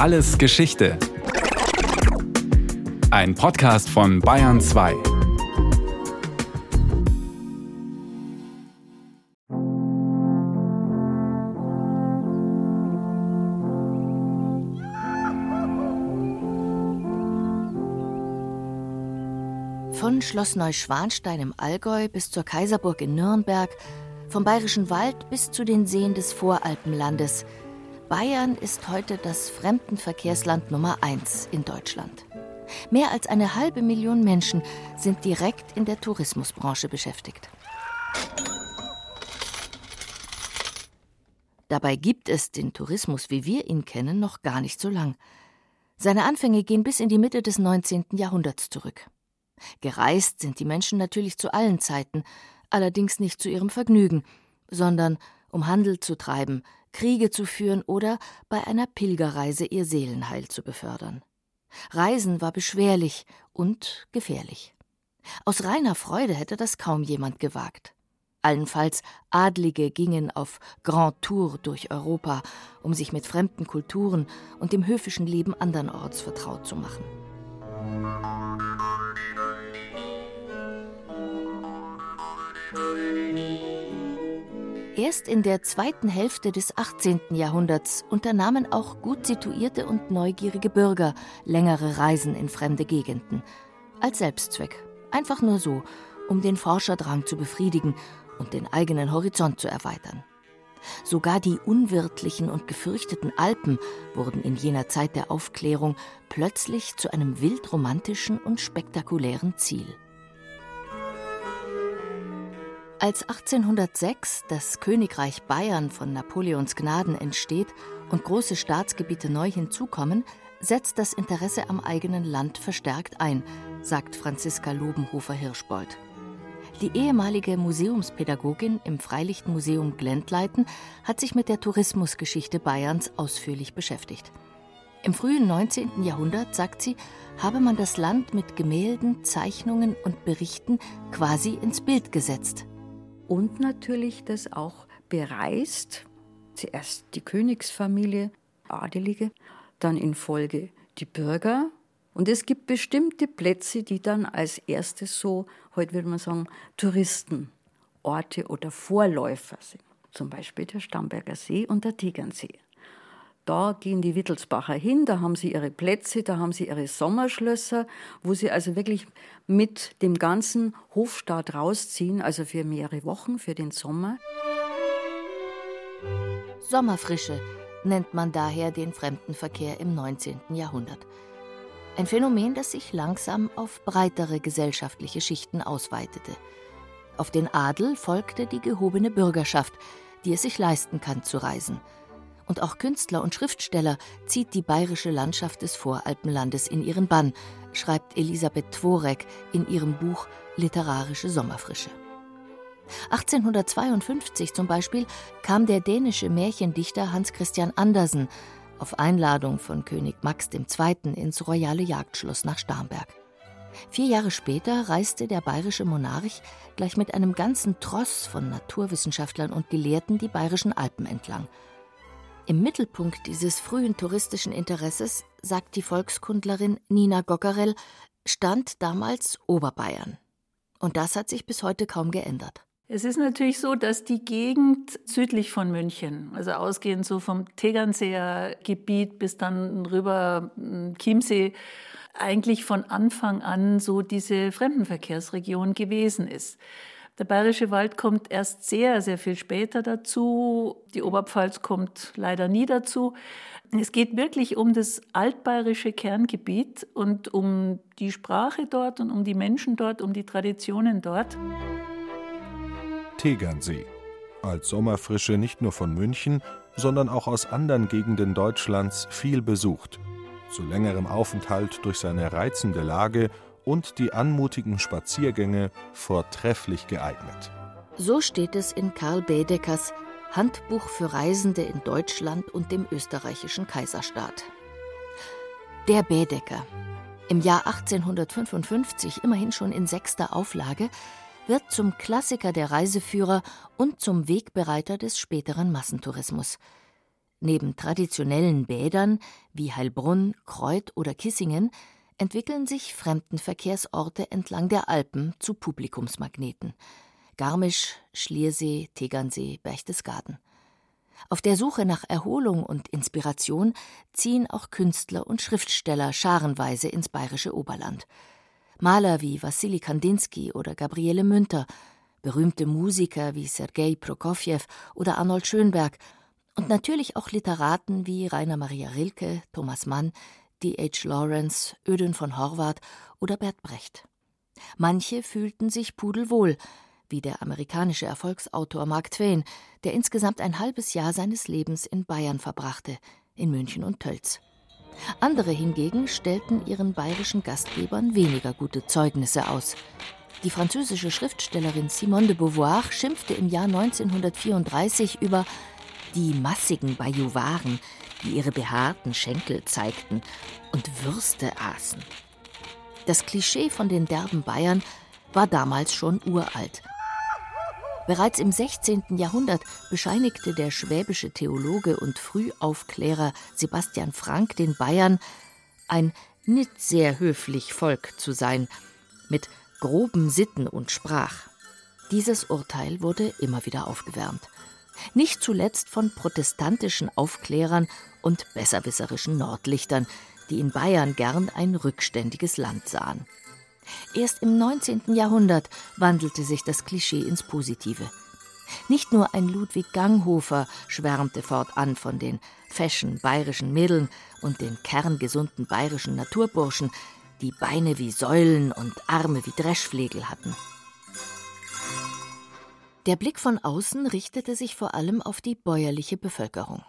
Alles Geschichte. Ein Podcast von Bayern 2. Von Schloss Neuschwanstein im Allgäu bis zur Kaiserburg in Nürnberg, vom Bayerischen Wald bis zu den Seen des Voralpenlandes. Bayern ist heute das Fremdenverkehrsland Nummer eins in Deutschland. Mehr als eine halbe Million Menschen sind direkt in der Tourismusbranche beschäftigt. Dabei gibt es den Tourismus, wie wir ihn kennen, noch gar nicht so lang. Seine Anfänge gehen bis in die Mitte des 19. Jahrhunderts zurück. Gereist sind die Menschen natürlich zu allen Zeiten, allerdings nicht zu ihrem Vergnügen, sondern um Handel zu treiben, Kriege zu führen oder bei einer Pilgerreise ihr Seelenheil zu befördern. Reisen war beschwerlich und gefährlich. Aus reiner Freude hätte das kaum jemand gewagt. Allenfalls Adlige gingen auf Grand Tour durch Europa, um sich mit fremden Kulturen und dem höfischen Leben andernorts vertraut zu machen. Erst in der zweiten Hälfte des 18. Jahrhunderts unternahmen auch gut situierte und neugierige Bürger längere Reisen in fremde Gegenden. Als Selbstzweck. Einfach nur so, um den Forscherdrang zu befriedigen und den eigenen Horizont zu erweitern. Sogar die unwirtlichen und gefürchteten Alpen wurden in jener Zeit der Aufklärung plötzlich zu einem wildromantischen und spektakulären Ziel. Als 1806 das Königreich Bayern von Napoleons Gnaden entsteht und große Staatsgebiete neu hinzukommen, setzt das Interesse am eigenen Land verstärkt ein, sagt Franziska Lobenhofer-Hirschbold. Die ehemalige Museumspädagogin im Freilichtmuseum Glendleiten hat sich mit der Tourismusgeschichte Bayerns ausführlich beschäftigt. Im frühen 19. Jahrhundert, sagt sie, habe man das Land mit Gemälden, Zeichnungen und Berichten quasi ins Bild gesetzt und natürlich das auch bereist. Zuerst die Königsfamilie, Adelige, dann in Folge die Bürger. Und es gibt bestimmte Plätze, die dann als erstes so, heute würde man sagen, Touristenorte oder Vorläufer sind. Zum Beispiel der Stamberger See und der Tegernsee. Da gehen die Wittelsbacher hin, da haben sie ihre Plätze, da haben sie ihre Sommerschlösser, wo sie also wirklich mit dem ganzen Hofstaat rausziehen, also für mehrere Wochen, für den Sommer. Sommerfrische nennt man daher den Fremdenverkehr im 19. Jahrhundert. Ein Phänomen, das sich langsam auf breitere gesellschaftliche Schichten ausweitete. Auf den Adel folgte die gehobene Bürgerschaft, die es sich leisten kann zu reisen – und auch Künstler und Schriftsteller zieht die bayerische Landschaft des Voralpenlandes in ihren Bann, schreibt Elisabeth Tworek in ihrem Buch Literarische Sommerfrische. 1852 zum Beispiel kam der dänische Märchendichter Hans Christian Andersen auf Einladung von König Max II. ins royale Jagdschloss nach Starnberg. Vier Jahre später reiste der bayerische Monarch gleich mit einem ganzen Tross von Naturwissenschaftlern und Gelehrten die bayerischen Alpen entlang – im Mittelpunkt dieses frühen touristischen Interesses, sagt die Volkskundlerin Nina Gockerell, stand damals Oberbayern. Und das hat sich bis heute kaum geändert. Es ist natürlich so, dass die Gegend südlich von München, also ausgehend so vom Tegernseer Gebiet bis dann rüber hm, Chiemsee, eigentlich von Anfang an so diese Fremdenverkehrsregion gewesen ist. Der Bayerische Wald kommt erst sehr, sehr viel später dazu. Die Oberpfalz kommt leider nie dazu. Es geht wirklich um das altbayerische Kerngebiet und um die Sprache dort und um die Menschen dort, um die Traditionen dort. Tegernsee. Als Sommerfrische nicht nur von München, sondern auch aus anderen Gegenden Deutschlands viel besucht. Zu längerem Aufenthalt durch seine reizende Lage und die anmutigen Spaziergänge vortrefflich geeignet. So steht es in Karl Baedeckers Handbuch für Reisende in Deutschland und dem österreichischen Kaiserstaat. Der Baedecker, im Jahr 1855 immerhin schon in sechster Auflage, wird zum Klassiker der Reiseführer und zum Wegbereiter des späteren Massentourismus. Neben traditionellen Bädern wie Heilbrunn, Kreuth oder Kissingen entwickeln sich Fremdenverkehrsorte entlang der Alpen zu Publikumsmagneten. Garmisch, Schliersee, Tegernsee, Berchtesgaden. Auf der Suche nach Erholung und Inspiration ziehen auch Künstler und Schriftsteller scharenweise ins bayerische Oberland. Maler wie Wassili Kandinsky oder Gabriele Münter, berühmte Musiker wie Sergei Prokofjew oder Arnold Schönberg und natürlich auch Literaten wie Rainer Maria Rilke, Thomas Mann, D.H. Lawrence, Ödön von Horvath oder Bert Brecht. Manche fühlten sich pudelwohl, wie der amerikanische Erfolgsautor Mark Twain, der insgesamt ein halbes Jahr seines Lebens in Bayern verbrachte, in München und Tölz. Andere hingegen stellten ihren bayerischen Gastgebern weniger gute Zeugnisse aus. Die französische Schriftstellerin Simone de Beauvoir schimpfte im Jahr 1934 über die massigen Bajuwaren, die ihre behaarten Schenkel zeigten und Würste aßen. Das Klischee von den derben Bayern war damals schon uralt. Bereits im 16. Jahrhundert bescheinigte der schwäbische Theologe und Frühaufklärer Sebastian Frank den Bayern, ein nicht sehr höflich Volk zu sein, mit groben Sitten und Sprach. Dieses Urteil wurde immer wieder aufgewärmt. Nicht zuletzt von protestantischen Aufklärern und besserwisserischen Nordlichtern, die in Bayern gern ein rückständiges Land sahen. Erst im 19. Jahrhundert wandelte sich das Klischee ins Positive. Nicht nur ein Ludwig Ganghofer schwärmte fortan von den fashion bayerischen Mädeln und den kerngesunden bayerischen Naturburschen, die Beine wie Säulen und Arme wie Dreschflegel hatten. Der Blick von außen richtete sich vor allem auf die bäuerliche Bevölkerung.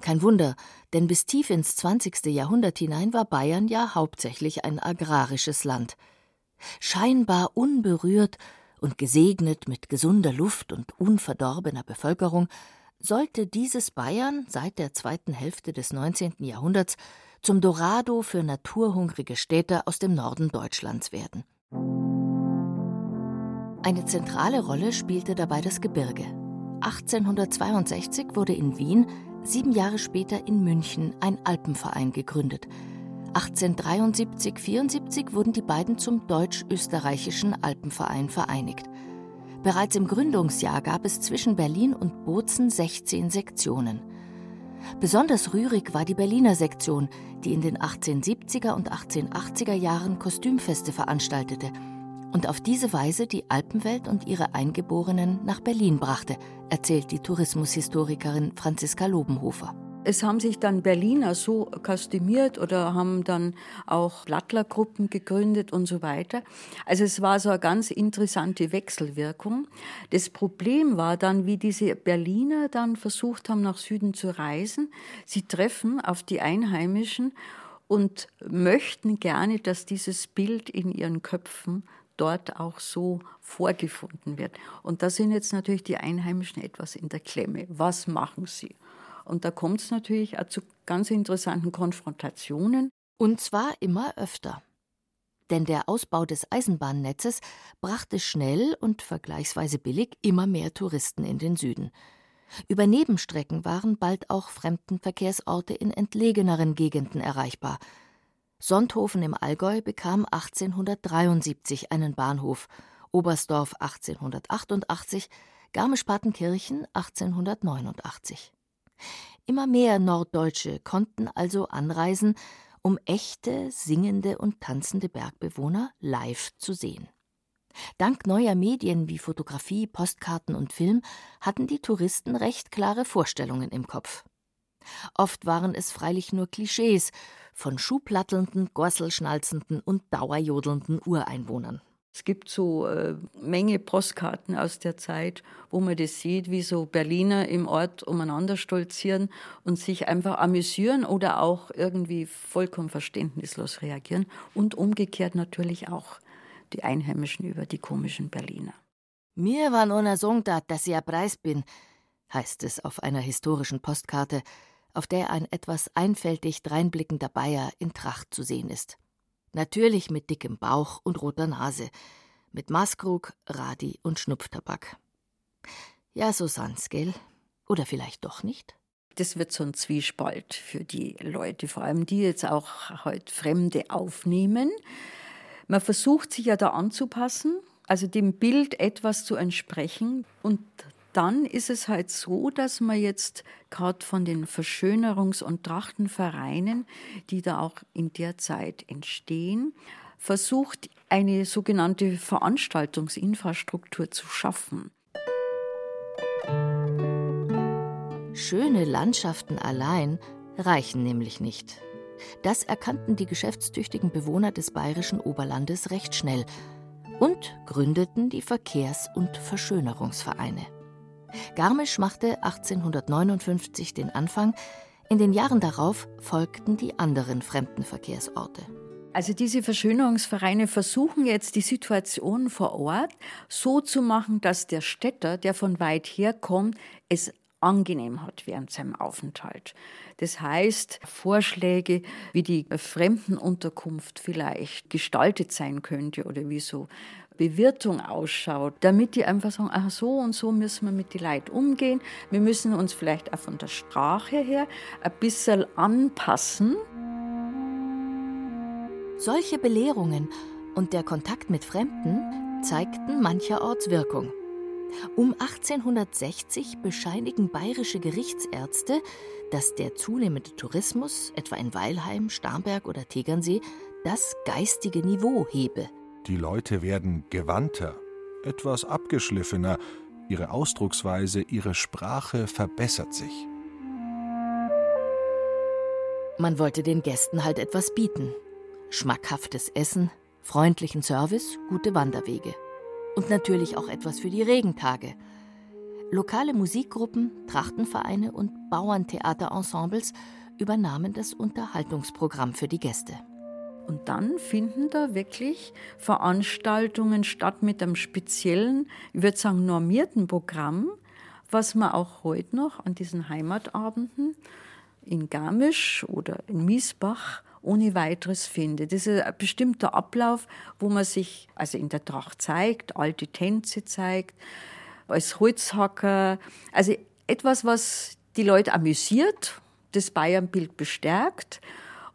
Kein Wunder, denn bis tief ins 20. Jahrhundert hinein war Bayern ja hauptsächlich ein agrarisches Land – Scheinbar unberührt und gesegnet mit gesunder Luft und unverdorbener Bevölkerung, sollte dieses Bayern seit der zweiten Hälfte des 19. Jahrhunderts zum Dorado für naturhungrige Städte aus dem Norden Deutschlands werden. Eine zentrale Rolle spielte dabei das Gebirge. 1862 wurde in Wien, sieben Jahre später in München ein Alpenverein gegründet, 1873-74 wurden die beiden zum Deutsch-Österreichischen Alpenverein vereinigt. Bereits im Gründungsjahr gab es zwischen Berlin und Bozen 16 Sektionen. Besonders rührig war die Berliner Sektion, die in den 1870er und 1880er Jahren Kostümfeste veranstaltete und auf diese Weise die Alpenwelt und ihre Eingeborenen nach Berlin brachte, erzählt die Tourismushistorikerin Franziska Lobenhofer. Es haben sich dann Berliner so kostümiert oder haben dann auch Blattlergruppen gegründet und so weiter. Also es war so eine ganz interessante Wechselwirkung. Das Problem war dann, wie diese Berliner dann versucht haben, nach Süden zu reisen. Sie treffen auf die Einheimischen und möchten gerne, dass dieses Bild in ihren Köpfen dort auch so vorgefunden wird. Und da sind jetzt natürlich die Einheimischen etwas in der Klemme. Was machen sie? Und da kommt es natürlich auch zu ganz interessanten Konfrontationen. Und zwar immer öfter. Denn der Ausbau des Eisenbahnnetzes brachte schnell und vergleichsweise billig immer mehr Touristen in den Süden. Über Nebenstrecken waren bald auch Fremdenverkehrsorte in entlegeneren Gegenden erreichbar. Sonthofen im Allgäu bekam 1873 einen Bahnhof, Oberstdorf 1888, Garmisch-Partenkirchen 1889. Immer mehr Norddeutsche konnten also anreisen, um echte singende und tanzende Bergbewohner live zu sehen. Dank neuer Medien wie Fotografie, Postkarten und Film hatten die Touristen recht klare Vorstellungen im Kopf. Oft waren es freilich nur Klischees von schuhplattelnden, gorselschnalzenden und dauerjodelnden Ureinwohnern. Es gibt so äh, Menge Postkarten aus der Zeit, wo man das sieht, wie so Berliner im Ort umeinander stolzieren und sich einfach amüsieren oder auch irgendwie vollkommen verständnislos reagieren. Und umgekehrt natürlich auch die Einheimischen über die komischen Berliner. Mir war nur sagen, dass ich ein Preis bin, heißt es auf einer historischen Postkarte, auf der ein etwas einfältig dreinblickender Bayer in Tracht zu sehen ist. Natürlich mit dickem Bauch und roter Nase, mit Maskrug, Radi und Schnupftabak. Ja, so san's, gell? Oder vielleicht doch nicht? Das wird so ein Zwiespalt für die Leute, vor allem die jetzt auch halt Fremde aufnehmen. Man versucht sich ja da anzupassen, also dem Bild etwas zu entsprechen. Und dann ist es halt so, dass man jetzt gerade von den Verschönerungs- und Trachtenvereinen, die da auch in der Zeit entstehen, versucht, eine sogenannte Veranstaltungsinfrastruktur zu schaffen. Schöne Landschaften allein reichen nämlich nicht. Das erkannten die geschäftstüchtigen Bewohner des bayerischen Oberlandes recht schnell und gründeten die Verkehrs- und Verschönerungsvereine. Garmisch machte 1859 den Anfang, in den Jahren darauf folgten die anderen Fremdenverkehrsorte. Also diese Verschönerungsvereine versuchen jetzt die Situation vor Ort so zu machen, dass der Städter, der von weit her kommt, es angenehm hat während seinem Aufenthalt. Das heißt, Vorschläge, wie die Fremdenunterkunft vielleicht gestaltet sein könnte oder wie so Bewirtung ausschaut, damit die einfach sagen, ach so und so müssen wir mit den Leuten umgehen. Wir müssen uns vielleicht auch von der Sprache her ein bisschen anpassen. Solche Belehrungen und der Kontakt mit Fremden zeigten mancherorts Wirkung. Um 1860 bescheinigen bayerische Gerichtsärzte, dass der zunehmende Tourismus, etwa in Weilheim, Starnberg oder Tegernsee, das geistige Niveau hebe. Die Leute werden gewandter, etwas abgeschliffener, ihre Ausdrucksweise, ihre Sprache verbessert sich. Man wollte den Gästen halt etwas bieten. Schmackhaftes Essen, freundlichen Service, gute Wanderwege und natürlich auch etwas für die Regentage. Lokale Musikgruppen, Trachtenvereine und Bauerntheaterensembles übernahmen das Unterhaltungsprogramm für die Gäste. Und dann finden da wirklich Veranstaltungen statt mit einem speziellen, ich würde sagen, normierten Programm, was man auch heute noch an diesen Heimatabenden in Garmisch oder in Miesbach ohne weiteres finde. Das ist ein bestimmter Ablauf, wo man sich also in der Tracht zeigt, alte Tänze zeigt, als Holzhacker. Also etwas, was die Leute amüsiert, das Bayernbild bestärkt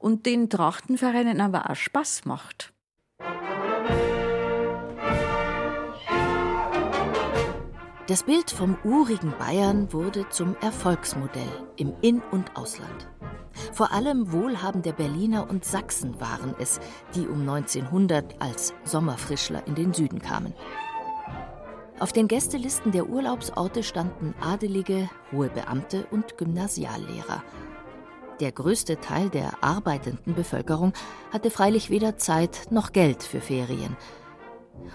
und den Trachtenvereinen aber auch Spaß macht. Das Bild vom urigen Bayern wurde zum Erfolgsmodell im In- und Ausland. Vor allem wohlhabende Berliner und Sachsen waren es, die um 1900 als Sommerfrischler in den Süden kamen. Auf den Gästelisten der Urlaubsorte standen Adelige, hohe Beamte und Gymnasiallehrer. Der größte Teil der arbeitenden Bevölkerung hatte freilich weder Zeit noch Geld für Ferien.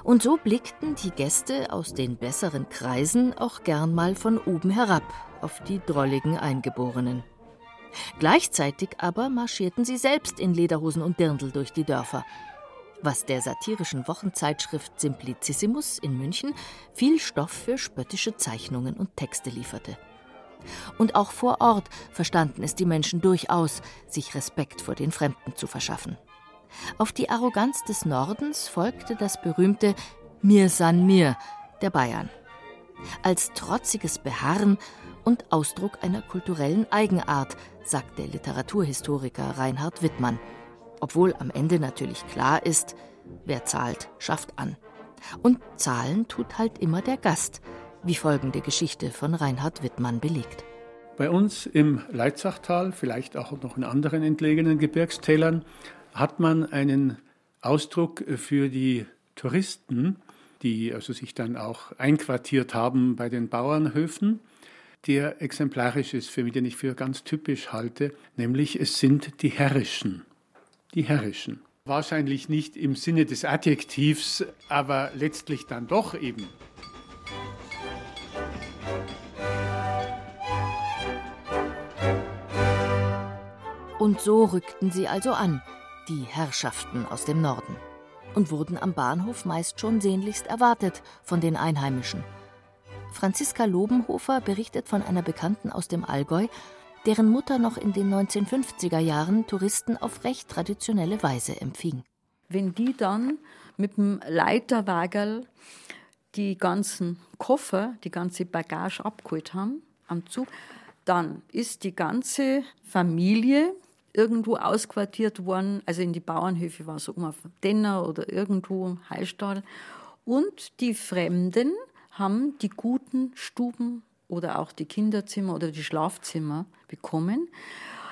Und so blickten die Gäste aus den besseren Kreisen auch gern mal von oben herab auf die drolligen Eingeborenen. Gleichzeitig aber marschierten sie selbst in Lederhosen und Dirndl durch die Dörfer, was der satirischen Wochenzeitschrift Simplicissimus in München viel Stoff für spöttische Zeichnungen und Texte lieferte. Und auch vor Ort verstanden es die Menschen durchaus, sich Respekt vor den Fremden zu verschaffen. Auf die Arroganz des Nordens folgte das berühmte Mir san mir der Bayern. Als trotziges Beharren und Ausdruck einer kulturellen Eigenart, sagt der Literaturhistoriker Reinhard Wittmann. Obwohl am Ende natürlich klar ist, wer zahlt, schafft an. Und zahlen tut halt immer der Gast, wie folgende Geschichte von Reinhard Wittmann belegt. Bei uns im Leitzachtal, vielleicht auch noch in anderen entlegenen Gebirgstälern, hat man einen Ausdruck für die Touristen, die also sich dann auch einquartiert haben bei den Bauernhöfen der exemplarisch ist, für mich, den ich für ganz typisch halte, nämlich es sind die Herrischen. Die Herrischen. Wahrscheinlich nicht im Sinne des Adjektivs, aber letztlich dann doch eben. Und so rückten sie also an, die Herrschaften aus dem Norden, und wurden am Bahnhof meist schon sehnlichst erwartet von den Einheimischen – Franziska Lobenhofer berichtet von einer Bekannten aus dem Allgäu, deren Mutter noch in den 1950er Jahren Touristen auf recht traditionelle Weise empfing. Wenn die dann mit dem Leiterwagerl die ganzen Koffer, die ganze Bagage abgeholt haben am Zug, Dann ist die ganze Familie irgendwo ausquartiert worden, also in die Bauernhöfe war so um auf Denner oder irgendwo im Heilstall. Und die Fremden haben die guten Stuben oder auch die Kinderzimmer oder die Schlafzimmer bekommen.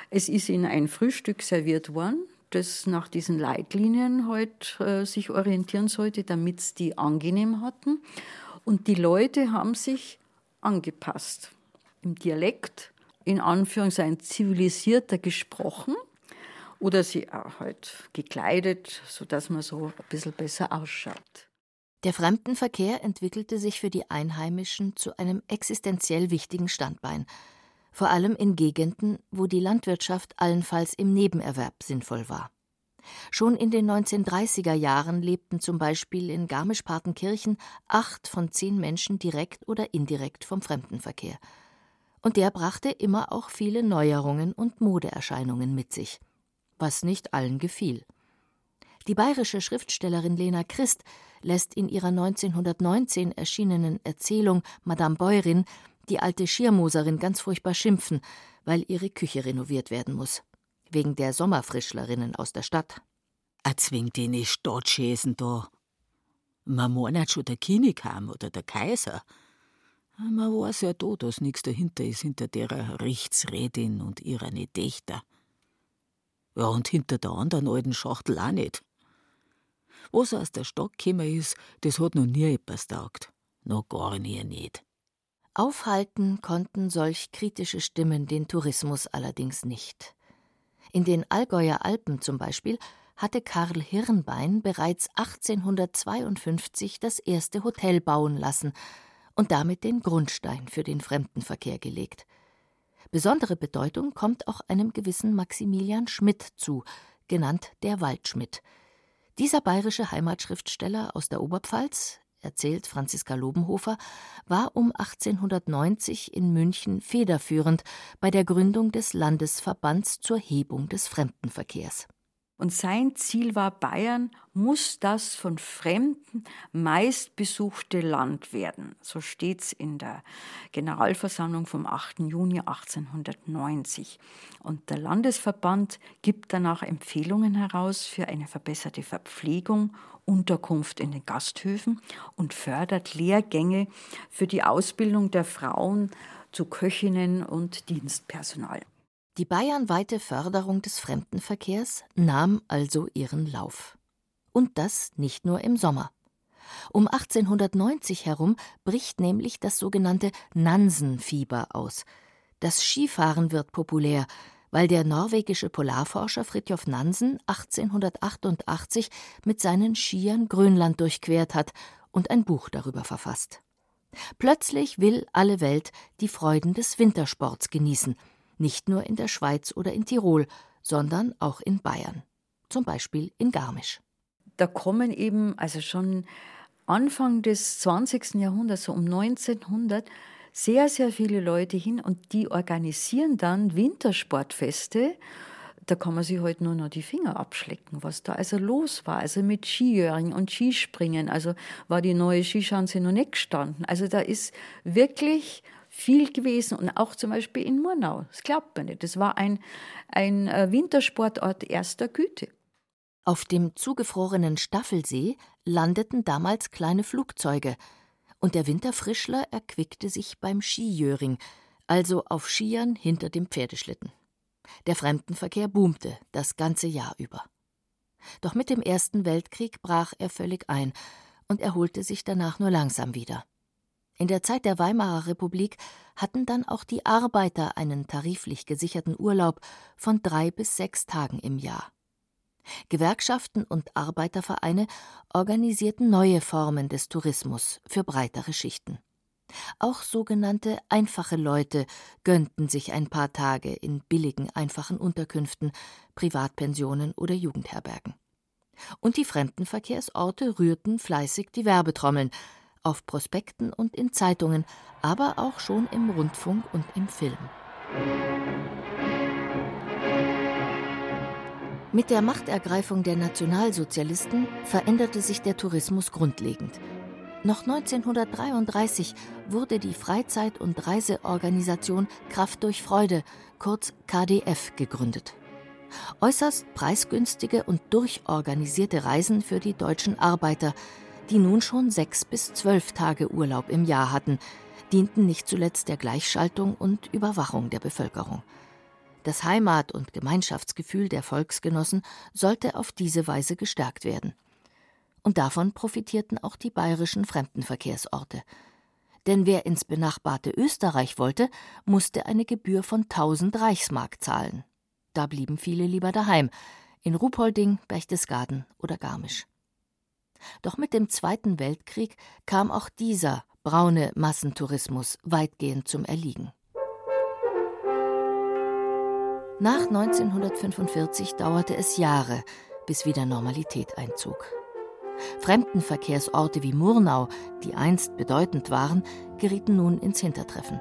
Es ist ihnen ein Frühstück serviert worden, das nach diesen Leitlinien halt, äh, sich orientieren sollte, damit es die angenehm hatten. Und die Leute haben sich angepasst. Im Dialekt, in Anführungszeichen zivilisierter gesprochen oder sie halt gekleidet, sodass man so ein bisschen besser ausschaut. Der Fremdenverkehr entwickelte sich für die Einheimischen zu einem existenziell wichtigen Standbein, vor allem in Gegenden, wo die Landwirtschaft allenfalls im Nebenerwerb sinnvoll war. Schon in den 1930er Jahren lebten zum Beispiel in Garmisch-Partenkirchen acht von zehn Menschen direkt oder indirekt vom Fremdenverkehr. Und der brachte immer auch viele Neuerungen und Modeerscheinungen mit sich, was nicht allen gefiel. Die bayerische Schriftstellerin Lena Christ lässt in ihrer 1919 erschienenen Erzählung Madame Bäuerin die alte Schirmoserin ganz furchtbar schimpfen, weil ihre Küche renoviert werden muss. Wegen der Sommerfrischlerinnen aus der Stadt. Erzwing die nicht dort schäsen da. Man meint schon der König haben oder der Kaiser. Man weiß ja da, dass nichts dahinter ist, hinter der Richtsredin und ihrer Dächter. Ja, und hinter der anderen alten Schachtel auch nicht. Was aus der Stadt gekommen ist, das hat noch nie etwas taugt. Noch gar nie nicht. Aufhalten konnten solch kritische Stimmen den Tourismus allerdings nicht. In den Allgäuer Alpen zum Beispiel hatte Karl Hirnbein bereits 1852 das erste Hotel bauen lassen und damit den Grundstein für den Fremdenverkehr gelegt. Besondere Bedeutung kommt auch einem gewissen Maximilian Schmidt zu, genannt der Waldschmidt, dieser bayerische Heimatschriftsteller aus der Oberpfalz, erzählt Franziska Lobenhofer, war um 1890 in München federführend bei der Gründung des Landesverbands zur Hebung des Fremdenverkehrs. Und sein Ziel war, Bayern muss das von Fremden meistbesuchte Land werden. So steht es in der Generalversammlung vom 8. Juni 1890. Und der Landesverband gibt danach Empfehlungen heraus für eine verbesserte Verpflegung, Unterkunft in den Gasthöfen und fördert Lehrgänge für die Ausbildung der Frauen zu Köchinnen und Dienstpersonal. Die bayernweite Förderung des Fremdenverkehrs nahm also ihren Lauf. Und das nicht nur im Sommer. Um 1890 herum bricht nämlich das sogenannte Nansenfieber aus. Das Skifahren wird populär, weil der norwegische Polarforscher Fridtjof Nansen 1888 mit seinen Skiern Grönland durchquert hat und ein Buch darüber verfasst. Plötzlich will alle Welt die Freuden des Wintersports genießen – nicht nur in der Schweiz oder in Tirol, sondern auch in Bayern, zum Beispiel in Garmisch. Da kommen eben, also schon Anfang des 20. Jahrhunderts, so um 1900, sehr, sehr viele Leute hin und die organisieren dann Wintersportfeste. Da kann man sich heute nur noch die Finger abschlecken, was da also los war. Also mit Skijöring und Skispringen. Also war die neue Skischanze noch nicht gestanden. Also da ist wirklich viel gewesen und auch zum Beispiel in Murnau. Das glaubt man nicht. Das war ein, ein äh, Wintersportort erster Güte. Auf dem zugefrorenen Staffelsee landeten damals kleine Flugzeuge und der Winterfrischler erquickte sich beim Skijöring, also auf Skiern hinter dem Pferdeschlitten. Der Fremdenverkehr boomte das ganze Jahr über. Doch mit dem Ersten Weltkrieg brach er völlig ein und erholte sich danach nur langsam wieder. In der Zeit der Weimarer Republik hatten dann auch die Arbeiter einen tariflich gesicherten Urlaub von drei bis sechs Tagen im Jahr. Gewerkschaften und Arbeitervereine organisierten neue Formen des Tourismus für breitere Schichten. Auch sogenannte einfache Leute gönnten sich ein paar Tage in billigen, einfachen Unterkünften, Privatpensionen oder Jugendherbergen. Und die Fremdenverkehrsorte rührten fleißig die Werbetrommeln, auf Prospekten und in Zeitungen, aber auch schon im Rundfunk und im Film. Mit der Machtergreifung der Nationalsozialisten veränderte sich der Tourismus grundlegend. Noch 1933 wurde die Freizeit- und Reiseorganisation Kraft durch Freude, kurz KDF, gegründet. Äußerst preisgünstige und durchorganisierte Reisen für die deutschen Arbeiter, die nun schon sechs bis zwölf Tage Urlaub im Jahr hatten, dienten nicht zuletzt der Gleichschaltung und Überwachung der Bevölkerung. Das Heimat- und Gemeinschaftsgefühl der Volksgenossen sollte auf diese Weise gestärkt werden und davon profitierten auch die bayerischen Fremdenverkehrsorte. Denn wer ins benachbarte Österreich wollte, musste eine Gebühr von 1000 Reichsmark zahlen. Da blieben viele lieber daheim, in Ruhpolding, Berchtesgaden oder Garmisch. Doch mit dem Zweiten Weltkrieg kam auch dieser braune Massentourismus weitgehend zum Erliegen. Nach 1945 dauerte es Jahre, bis wieder Normalität einzog. Fremdenverkehrsorte wie Murnau, die einst bedeutend waren, gerieten nun ins Hintertreffen.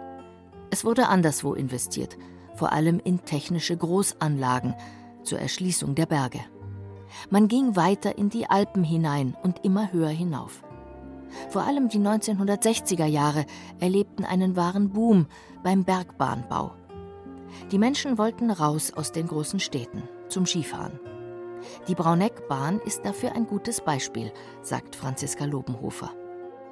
Es wurde anderswo investiert, vor allem in technische Großanlagen zur Erschließung der Berge. Man ging weiter in die Alpen hinein und immer höher hinauf. Vor allem die 1960er Jahre erlebten einen wahren Boom beim Bergbahnbau. Die Menschen wollten raus aus den großen Städten zum Skifahren. Die Brauneckbahn ist dafür ein gutes Beispiel, sagt Franziska Lobenhofer.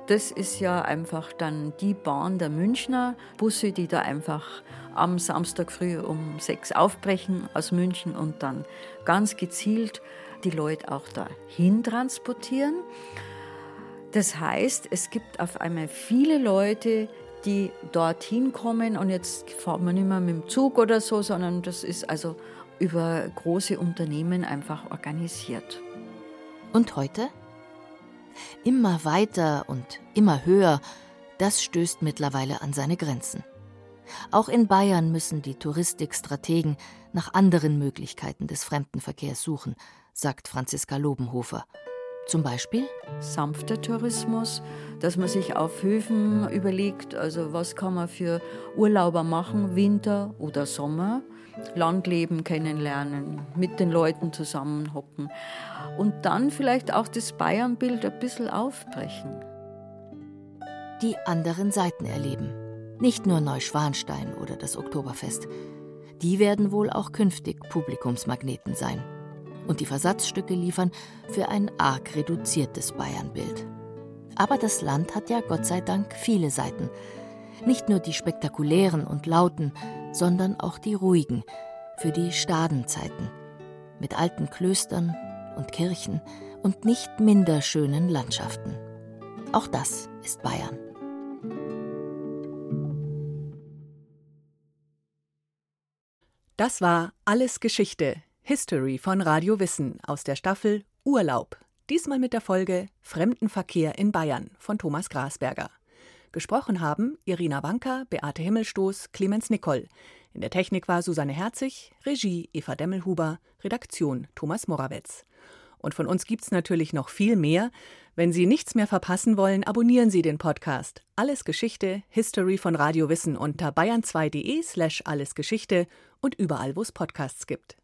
Das ist ja einfach dann die Bahn der Münchner Busse, die da einfach am Samstag früh um sechs aufbrechen aus München und dann ganz gezielt die Leute auch dahin transportieren. Das heißt, es gibt auf einmal viele Leute, die dorthin kommen und jetzt fahren wir nicht mehr mit dem Zug oder so, sondern das ist also über große Unternehmen einfach organisiert. Und heute? Immer weiter und immer höher, das stößt mittlerweile an seine Grenzen. Auch in Bayern müssen die Touristikstrategen nach anderen Möglichkeiten des Fremdenverkehrs suchen, sagt Franziska Lobenhofer. Zum Beispiel? Sanfter Tourismus, dass man sich auf Höfen überlegt, also was kann man für Urlauber machen, Winter oder Sommer. Landleben kennenlernen, mit den Leuten zusammenhocken und dann vielleicht auch das Bayernbild ein bisschen aufbrechen. Die anderen Seiten erleben. Nicht nur Neuschwanstein oder das Oktoberfest. Die werden wohl auch künftig Publikumsmagneten sein und die Versatzstücke liefern für ein arg reduziertes Bayernbild. Aber das Land hat ja Gott sei Dank viele Seiten. Nicht nur die spektakulären und lauten, sondern auch die ruhigen, für die Stadenzeiten, mit alten Klöstern und Kirchen und nicht minder schönen Landschaften. Auch das ist Bayern. Das war Alles Geschichte, History von Radio Wissen aus der Staffel Urlaub. Diesmal mit der Folge Fremdenverkehr in Bayern von Thomas Grasberger. Gesprochen haben Irina Wanka, Beate Himmelstoß, Clemens Nicol. In der Technik war Susanne Herzig, Regie Eva Demmelhuber, Redaktion Thomas Morawetz. Und von uns gibt's natürlich noch viel mehr. Wenn Sie nichts mehr verpassen wollen, abonnieren Sie den Podcast Alles Geschichte, History von Radio Wissen unter bayern2.de slash allesgeschichte und überall, wo es Podcasts gibt.